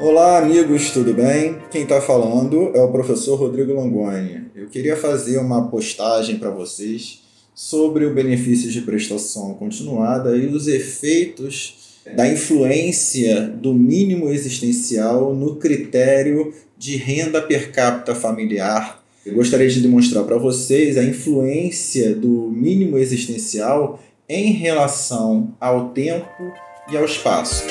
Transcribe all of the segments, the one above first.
Olá, amigos, tudo bem? Quem está falando é o professor Rodrigo Langoni. Eu queria fazer uma postagem para vocês sobre o benefício de prestação continuada e os efeitos da influência do mínimo existencial no critério de renda per capita familiar. Eu gostaria de demonstrar para vocês a influência do mínimo existencial em relação ao tempo e ao espaço.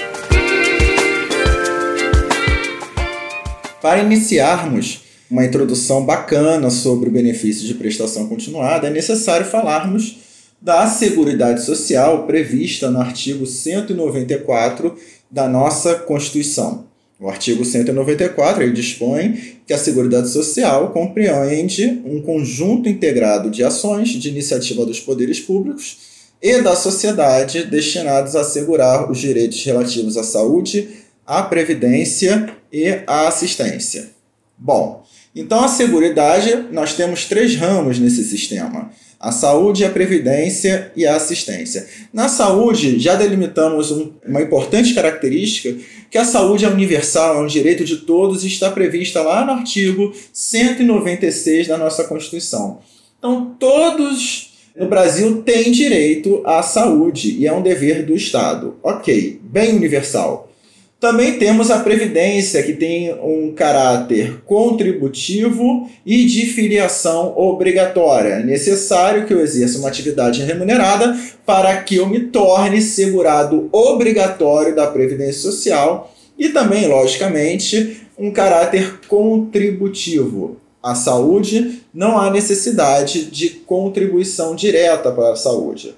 Para iniciarmos uma introdução bacana sobre o benefício de prestação continuada, é necessário falarmos da Seguridade Social prevista no artigo 194 da nossa Constituição. O artigo 194 ele dispõe que a Seguridade Social compreende um conjunto integrado de ações de iniciativa dos poderes públicos e da sociedade destinados a assegurar os direitos relativos à saúde, a previdência e a assistência. Bom, então a seguridade, nós temos três ramos nesse sistema: a saúde, a previdência e a assistência. Na saúde, já delimitamos um, uma importante característica que a saúde é universal, é um direito de todos e está prevista lá no artigo 196 da nossa Constituição. Então, todos no Brasil têm direito à saúde e é um dever do Estado. Ok, bem universal. Também temos a Previdência, que tem um caráter contributivo e de filiação obrigatória. É necessário que eu exerça uma atividade remunerada para que eu me torne segurado obrigatório da Previdência Social e também, logicamente, um caráter contributivo. A saúde não há necessidade de contribuição direta para a saúde.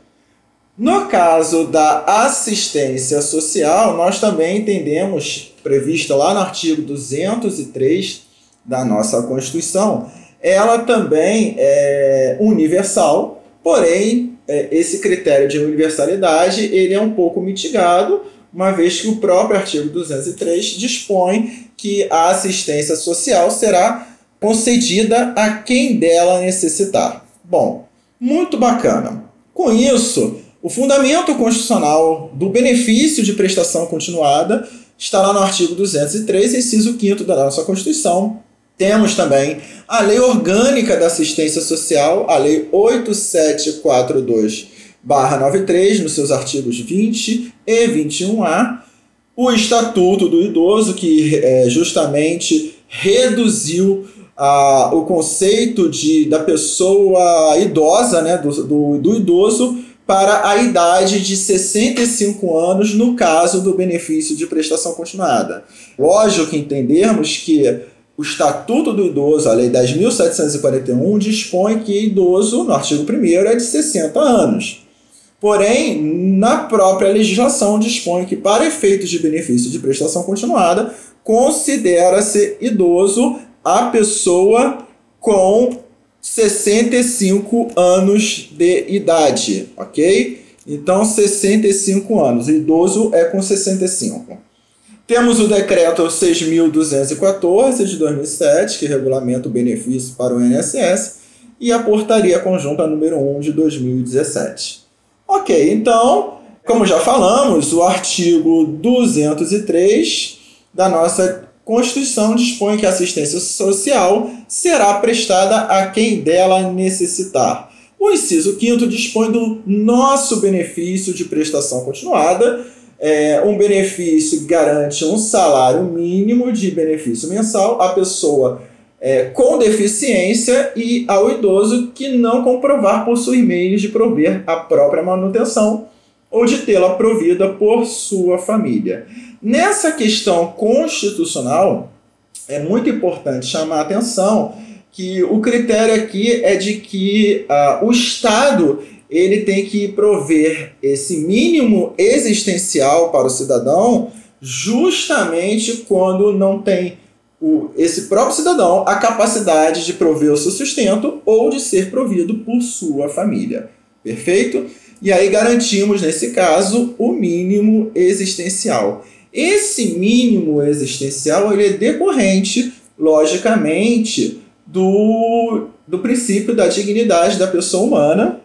No caso da assistência social, nós também entendemos, prevista lá no artigo 203 da nossa Constituição, ela também é universal, porém, é, esse critério de universalidade ele é um pouco mitigado, uma vez que o próprio artigo 203 dispõe que a assistência social será concedida a quem dela necessitar. Bom, muito bacana. Com isso, o fundamento constitucional do benefício de prestação continuada está lá no artigo 203, inciso 5 da nossa Constituição. Temos também a Lei Orgânica da Assistência Social, a Lei 8742-93, nos seus artigos 20 e 21A, o Estatuto do Idoso, que é, justamente reduziu ah, o conceito de, da pessoa idosa, né, do, do, do idoso, para a idade de 65 anos no caso do benefício de prestação continuada. Lógico que entendermos que o Estatuto do Idoso, a Lei 10.741, dispõe que idoso, no artigo 1 é de 60 anos. Porém, na própria legislação dispõe que, para efeitos de benefício de prestação continuada, considera-se idoso a pessoa com 65 anos de idade, ok? Então, 65 anos. Idoso é com 65. Temos o decreto 6.214 de 2007, que regulamenta o benefício para o INSS, e a portaria conjunta número 1 de 2017. Ok, então, como já falamos, o artigo 203 da nossa Constituição dispõe que a assistência social será prestada a quem dela necessitar. O inciso 5 dispõe do nosso benefício de prestação continuada. É, um benefício que garante um salário mínimo de benefício mensal à pessoa é, com deficiência e ao idoso que não comprovar possuir meios de prover a própria manutenção ou de tê-la provida por sua família. Nessa questão constitucional, é muito importante chamar a atenção que o critério aqui é de que uh, o Estado ele tem que prover esse mínimo existencial para o cidadão justamente quando não tem o, esse próprio cidadão a capacidade de prover o seu sustento ou de ser provido por sua família. Perfeito? E aí garantimos, nesse caso, o mínimo existencial. Esse mínimo existencial ele é decorrente, logicamente, do, do princípio da dignidade da pessoa humana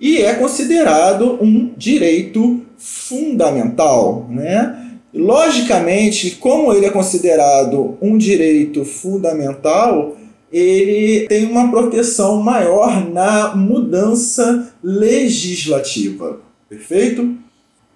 e é considerado um direito fundamental. Né? Logicamente, como ele é considerado um direito fundamental, ele tem uma proteção maior na mudança legislativa. Perfeito?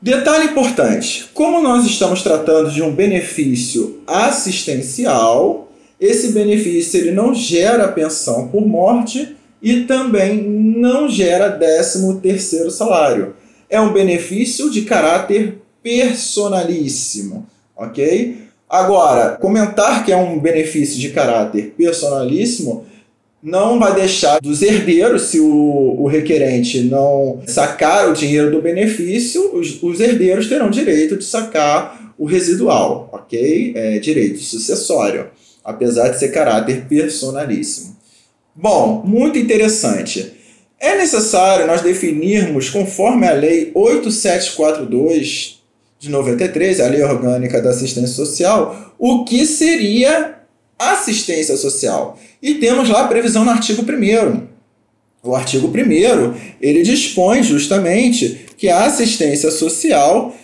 Detalhe importante: como nós estamos tratando de um benefício assistencial, esse benefício ele não gera pensão por morte e também não gera 13 terceiro salário. É um benefício de caráter personalíssimo, ok? Agora, comentar que é um benefício de caráter personalíssimo não vai deixar dos herdeiros, se o, o requerente não sacar o dinheiro do benefício, os, os herdeiros terão direito de sacar o residual, ok? É direito sucessório, apesar de ser caráter personalíssimo. Bom, muito interessante. É necessário nós definirmos, conforme a Lei 8742 de 93, a Lei Orgânica da Assistência Social, o que seria assistência social. E temos lá a previsão no artigo 1 O artigo 1 ele dispõe justamente que a assistência social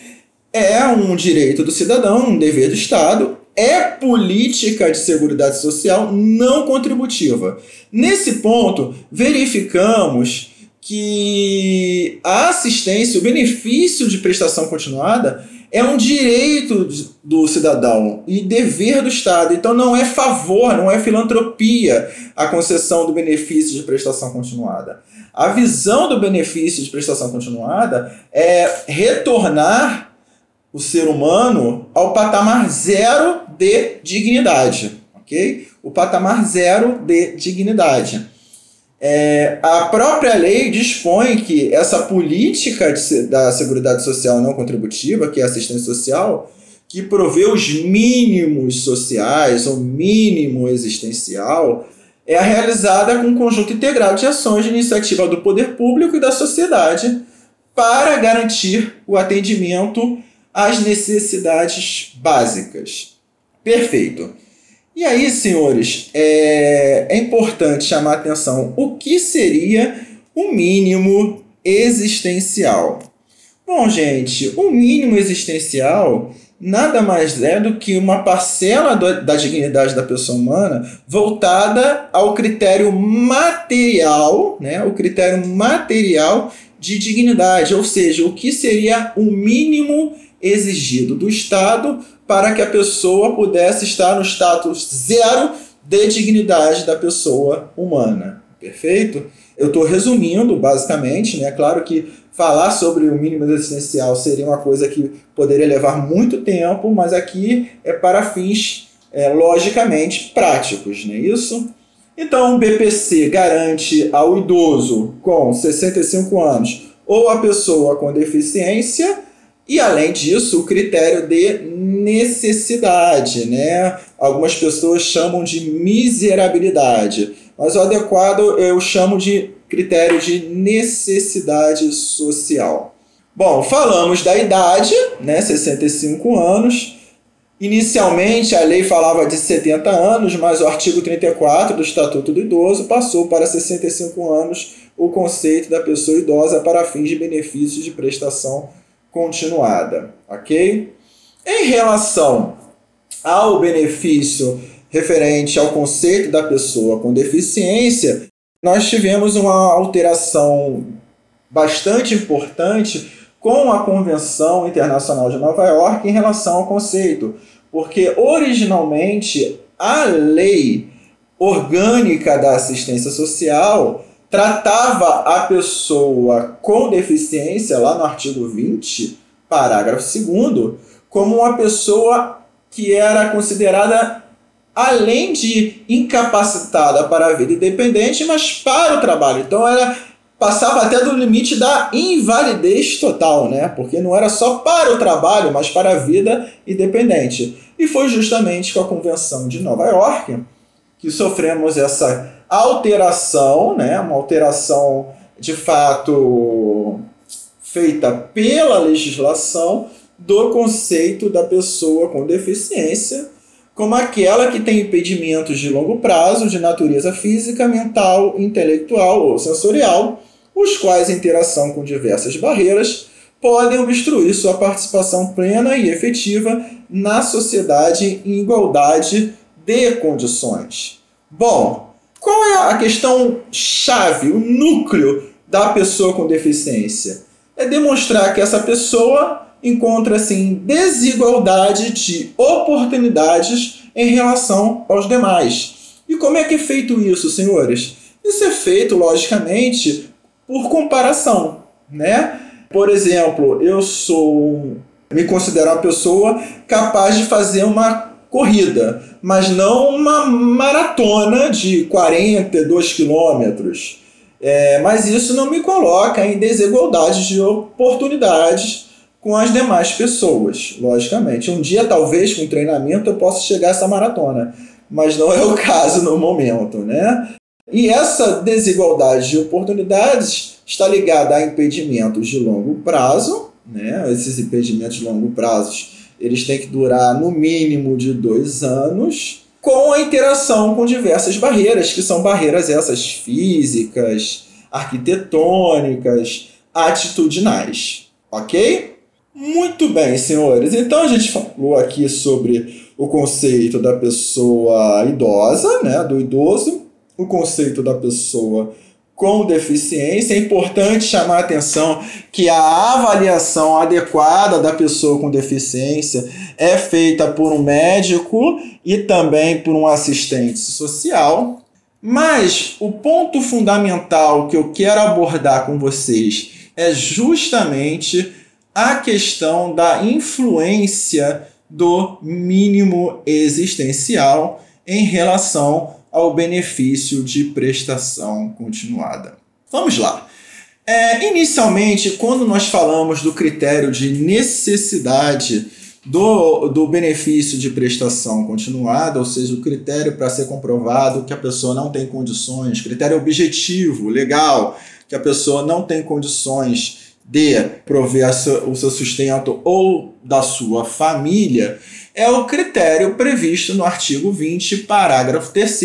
é um direito do cidadão, um dever do Estado, é política de seguridade social não contributiva. Nesse ponto, verificamos que a assistência, o benefício de prestação continuada, é um direito do cidadão e dever do Estado. Então não é favor, não é filantropia a concessão do benefício de prestação continuada. A visão do benefício de prestação continuada é retornar o ser humano ao patamar zero de dignidade, ok? O patamar zero de dignidade. É, a própria lei dispõe que essa política de, da Seguridade Social não contributiva, que é a assistência social, que provê os mínimos sociais, ou mínimo existencial, é realizada com um conjunto integrado de ações de iniciativa do poder público e da sociedade para garantir o atendimento às necessidades básicas. Perfeito. E aí, senhores, é, é importante chamar a atenção o que seria o mínimo existencial. Bom, gente, o mínimo existencial nada mais é do que uma parcela do, da dignidade da pessoa humana voltada ao critério material, né, o critério material de dignidade, ou seja, o que seria o mínimo exigido do Estado para que a pessoa pudesse estar no status zero de dignidade da pessoa humana. Perfeito? Eu estou resumindo, basicamente, né? Claro que falar sobre o mínimo existencial seria uma coisa que poderia levar muito tempo, mas aqui é para fins, é, logicamente, práticos, não é isso? Então, o BPC garante ao idoso com 65 anos ou a pessoa com deficiência e além disso, o critério de necessidade, né? Algumas pessoas chamam de miserabilidade, mas o adequado eu chamo de critério de necessidade social. Bom, falamos da idade, né? 65 anos. Inicialmente a lei falava de 70 anos, mas o artigo 34 do Estatuto do Idoso passou para 65 anos o conceito da pessoa idosa para fins de benefícios de prestação continuada, ok? Em relação ao benefício referente ao conceito da pessoa com deficiência, nós tivemos uma alteração bastante importante com a Convenção Internacional de Nova York em relação ao conceito, porque originalmente a lei orgânica da assistência social tratava a pessoa com deficiência, lá no artigo 20, parágrafo 2, como uma pessoa que era considerada, além de incapacitada para a vida independente, mas para o trabalho. Então, ela passava até do limite da invalidez total, né? Porque não era só para o trabalho, mas para a vida independente. E foi justamente com a Convenção de Nova York que sofremos essa alteração, né, uma alteração de fato feita pela legislação do conceito da pessoa com deficiência como aquela que tem impedimentos de longo prazo de natureza física, mental, intelectual ou sensorial, os quais, em interação com diversas barreiras, podem obstruir sua participação plena e efetiva na sociedade em igualdade de condições. Bom, qual é a questão chave, o núcleo da pessoa com deficiência? É demonstrar que essa pessoa encontra-se em desigualdade de oportunidades em relação aos demais. E como é que é feito isso, senhores? Isso é feito, logicamente, por comparação, né? Por exemplo, eu sou me considero uma pessoa capaz de fazer uma corrida, mas não uma maratona de 42 quilômetros. É, mas isso não me coloca em desigualdade de oportunidades com as demais pessoas, logicamente. Um dia, talvez, com treinamento, eu possa chegar a essa maratona, mas não é o caso no momento, né? E essa desigualdade de oportunidades está ligada a impedimentos de longo prazo, né? Esses impedimentos de longo prazo, eles têm que durar no mínimo de dois anos, com a interação com diversas barreiras, que são barreiras essas físicas, arquitetônicas, atitudinais, ok? Muito bem, senhores. Então a gente falou aqui sobre o conceito da pessoa idosa, né, do idoso, o conceito da pessoa com deficiência. É importante chamar a atenção que a avaliação adequada da pessoa com deficiência é feita por um médico e também por um assistente social. Mas o ponto fundamental que eu quero abordar com vocês é justamente a questão da influência do mínimo existencial em relação ao benefício de prestação continuada. Vamos lá. É, inicialmente, quando nós falamos do critério de necessidade do, do benefício de prestação continuada, ou seja, o critério para ser comprovado que a pessoa não tem condições, critério objetivo, legal, que a pessoa não tem condições de prover o seu sustento ou da sua família, é o critério previsto no artigo 20, parágrafo 3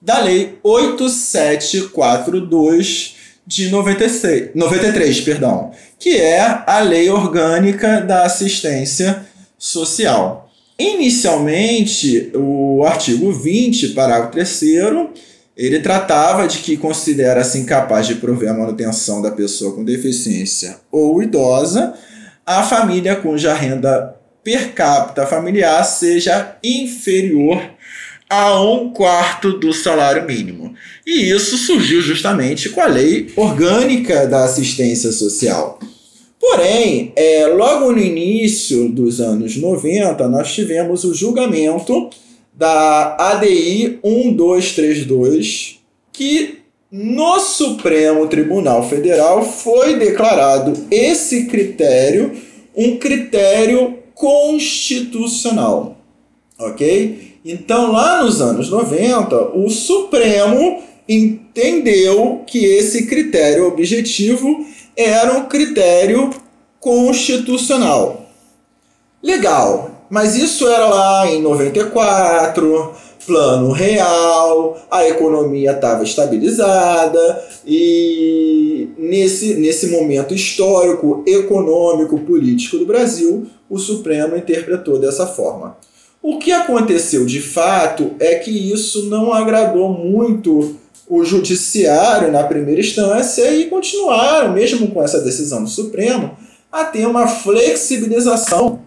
da Lei 8742 de 96, 93, perdão, que é a Lei Orgânica da Assistência Social. Inicialmente, o artigo 20, parágrafo 3 ele tratava de que considera-se incapaz de prover a manutenção da pessoa com deficiência ou idosa a família cuja renda per capita familiar seja inferior a um quarto do salário mínimo. E isso surgiu justamente com a lei orgânica da assistência social. Porém, é, logo no início dos anos 90, nós tivemos o julgamento da ADI 1232, que no Supremo Tribunal Federal foi declarado esse critério um critério constitucional. Ok? Então, lá nos anos 90, o Supremo entendeu que esse critério objetivo era um critério constitucional. Legal, mas isso era lá em 94, plano real, a economia estava estabilizada e nesse, nesse momento histórico, econômico, político do Brasil, o Supremo interpretou dessa forma. O que aconteceu de fato é que isso não agradou muito o judiciário na primeira instância e continuaram, mesmo com essa decisão do Supremo, a ter uma flexibilização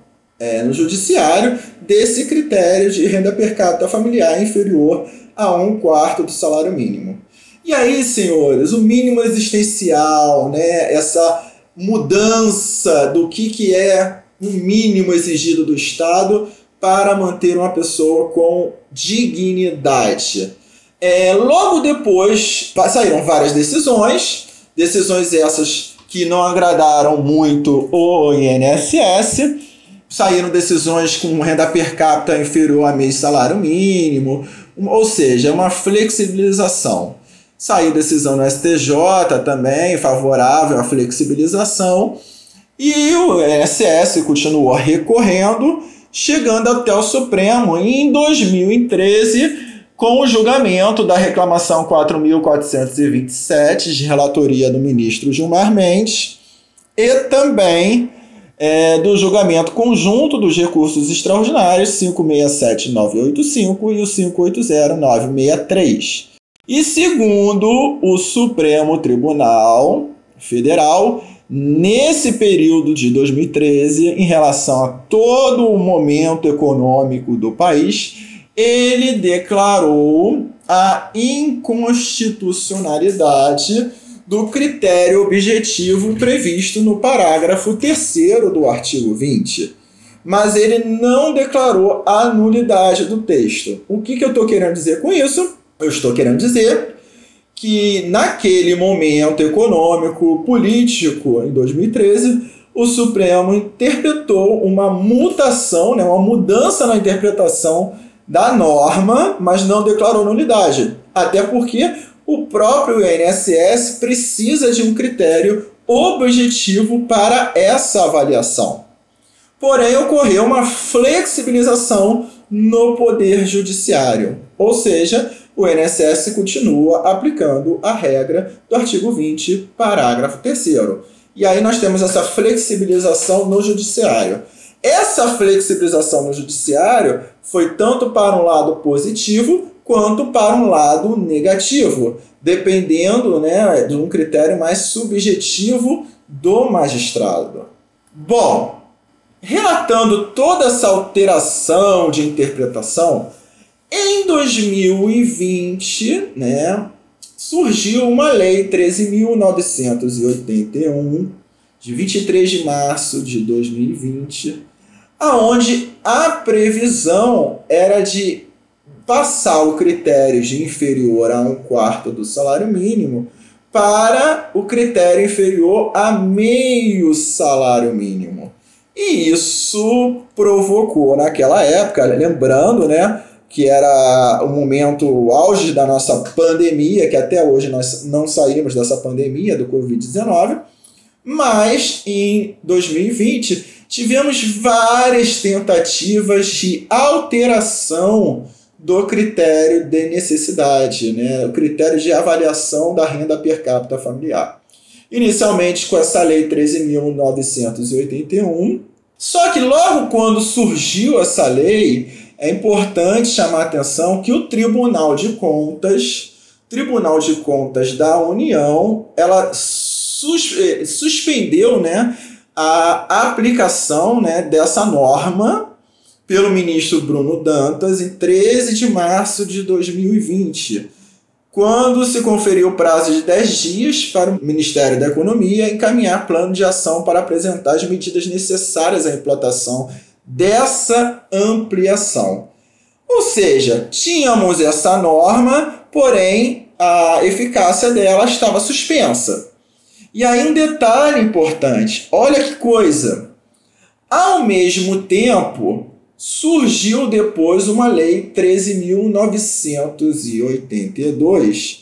é, no judiciário desse critério de renda per capita familiar inferior a um quarto do salário mínimo. E aí, senhores, o mínimo existencial, né, essa mudança do que, que é um mínimo exigido do Estado para manter uma pessoa com dignidade. É, logo depois saíram várias decisões, decisões essas que não agradaram muito o INSS, saíram decisões com renda per capita inferior a meio salário mínimo, ou seja, uma flexibilização. Saiu decisão no STJ também favorável à flexibilização e o INSS continuou recorrendo, chegando até o Supremo em 2013 com o julgamento da reclamação 4.427 de relatoria do ministro Gilmar Mendes, e também é, do julgamento conjunto dos recursos extraordinários 567985 e o 580963. E segundo o Supremo Tribunal Federal, nesse período de 2013, em relação a todo o momento econômico do país, ele declarou a inconstitucionalidade do critério objetivo previsto no parágrafo 3 do artigo 20. Mas ele não declarou a nulidade do texto. O que, que eu estou querendo dizer com isso? Eu estou querendo dizer que naquele momento econômico, político, em 2013, o Supremo interpretou uma mutação, né, uma mudança na interpretação da norma, mas não declarou nulidade. Até porque o próprio INSS precisa de um critério objetivo para essa avaliação. Porém, ocorreu uma flexibilização no Poder Judiciário, ou seja, o INSS continua aplicando a regra do artigo 20, parágrafo 3. E aí nós temos essa flexibilização no Judiciário. Essa flexibilização no Judiciário foi tanto para um lado positivo quanto para um lado negativo, dependendo né, de um critério mais subjetivo do magistrado. Bom, relatando toda essa alteração de interpretação, em 2020, né, surgiu uma lei 13.981, de 23 de março de 2020, aonde a previsão era de passar o critério de inferior a um quarto do salário mínimo para o critério inferior a meio salário mínimo. E isso provocou naquela época, lembrando, né, que era o momento o auge da nossa pandemia, que até hoje nós não saímos dessa pandemia do Covid-19, mas em 2020 tivemos várias tentativas de alteração do critério de necessidade, né? o critério de avaliação da renda per capita familiar. Inicialmente com essa lei 13.981, só que logo quando surgiu essa lei, é importante chamar a atenção que o Tribunal de Contas, Tribunal de Contas da União, ela sus eh, suspendeu né, a aplicação né, dessa norma pelo ministro Bruno Dantas em 13 de março de 2020, quando se conferiu o prazo de 10 dias para o Ministério da Economia encaminhar plano de ação para apresentar as medidas necessárias à implantação dessa ampliação. Ou seja, tínhamos essa norma, porém a eficácia dela estava suspensa. E aí um detalhe importante, olha que coisa. Ao mesmo tempo, surgiu depois uma lei 13.982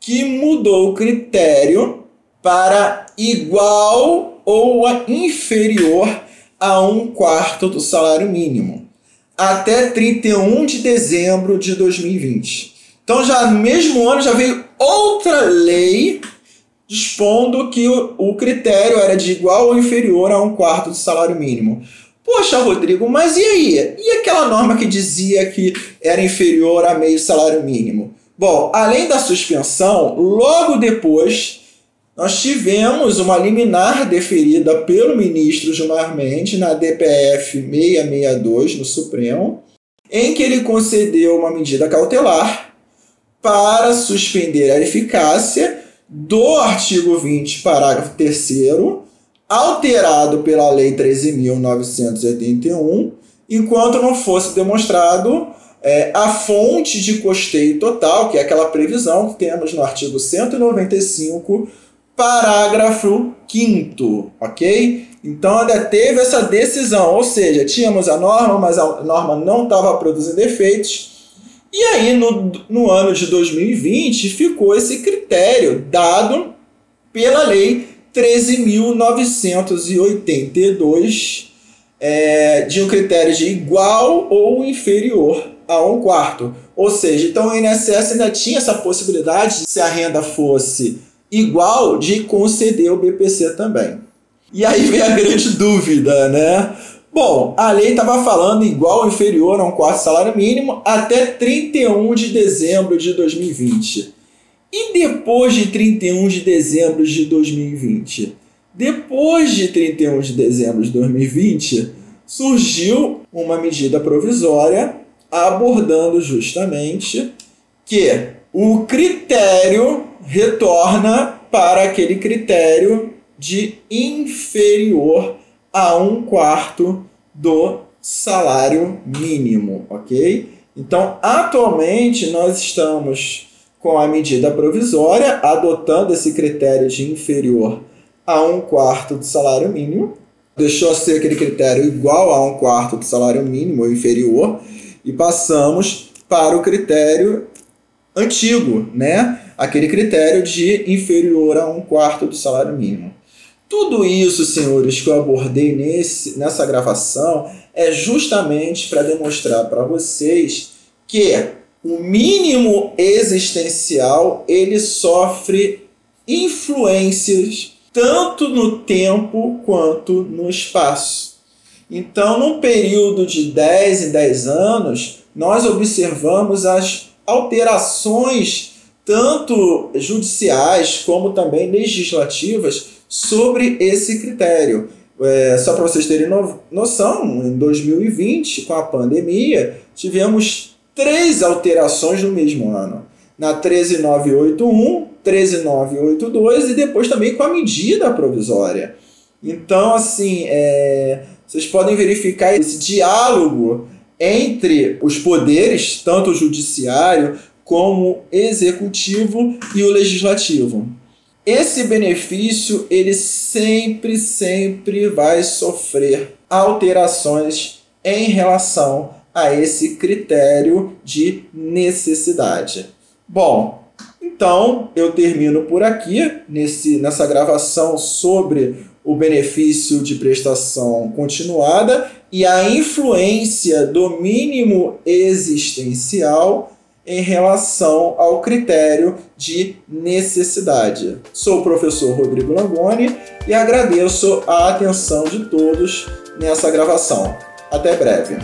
que mudou o critério para igual ou inferior a um quarto do salário mínimo até 31 de dezembro de 2020. Então já no mesmo ano já veio outra lei dispondo que o, o critério era de igual ou inferior a um quarto do salário mínimo. Poxa, Rodrigo, mas e aí? E aquela norma que dizia que era inferior a meio salário mínimo? Bom, além da suspensão, logo depois nós tivemos uma liminar deferida pelo ministro Gilmar Mendes na DPF 662 no Supremo, em que ele concedeu uma medida cautelar para suspender a eficácia do artigo 20, parágrafo 3 alterado pela Lei 13.981, enquanto não fosse demonstrado é, a fonte de custeio total, que é aquela previsão que temos no artigo 195, parágrafo 5 ok? Então ainda teve essa decisão, ou seja, tínhamos a norma, mas a norma não estava produzindo efeitos. E aí, no, no ano de 2020, ficou esse critério dado pela Lei 13.982 é, de um critério de igual ou inferior a um quarto. Ou seja, então o INSS ainda tinha essa possibilidade, se a renda fosse igual, de conceder o BPC também. E aí vem a grande dúvida, né? Bom, a lei estava falando igual ou inferior a um quarto salário mínimo até 31 de dezembro de 2020. E depois de 31 de dezembro de 2020? Depois de 31 de dezembro de 2020, surgiu uma medida provisória abordando justamente que o critério retorna para aquele critério de inferior a um quarto do salário mínimo, ok? Então, atualmente, nós estamos com a medida provisória adotando esse critério de inferior a um quarto do salário mínimo. Deixou de ser aquele critério igual a um quarto do salário mínimo ou inferior e passamos para o critério antigo, né? Aquele critério de inferior a um quarto do salário mínimo. Tudo isso, senhores, que eu abordei nesse, nessa gravação é justamente para demonstrar para vocês que o mínimo existencial ele sofre influências tanto no tempo quanto no espaço. Então, num período de 10 em 10 anos, nós observamos as alterações tanto judiciais como também legislativas sobre esse critério. É, só para vocês terem no, noção, em 2020, com a pandemia, tivemos três alterações no mesmo ano. Na 13981, 13982 e depois também com a medida provisória. Então, assim, é, vocês podem verificar esse diálogo entre os poderes, tanto o judiciário como executivo e o legislativo. Esse benefício ele sempre, sempre vai sofrer alterações em relação a esse critério de necessidade. Bom, então eu termino por aqui nesse, nessa gravação sobre o benefício de prestação continuada e a influência do mínimo existencial em relação ao critério de necessidade. Sou o professor Rodrigo Langoni e agradeço a atenção de todos nessa gravação. Até breve.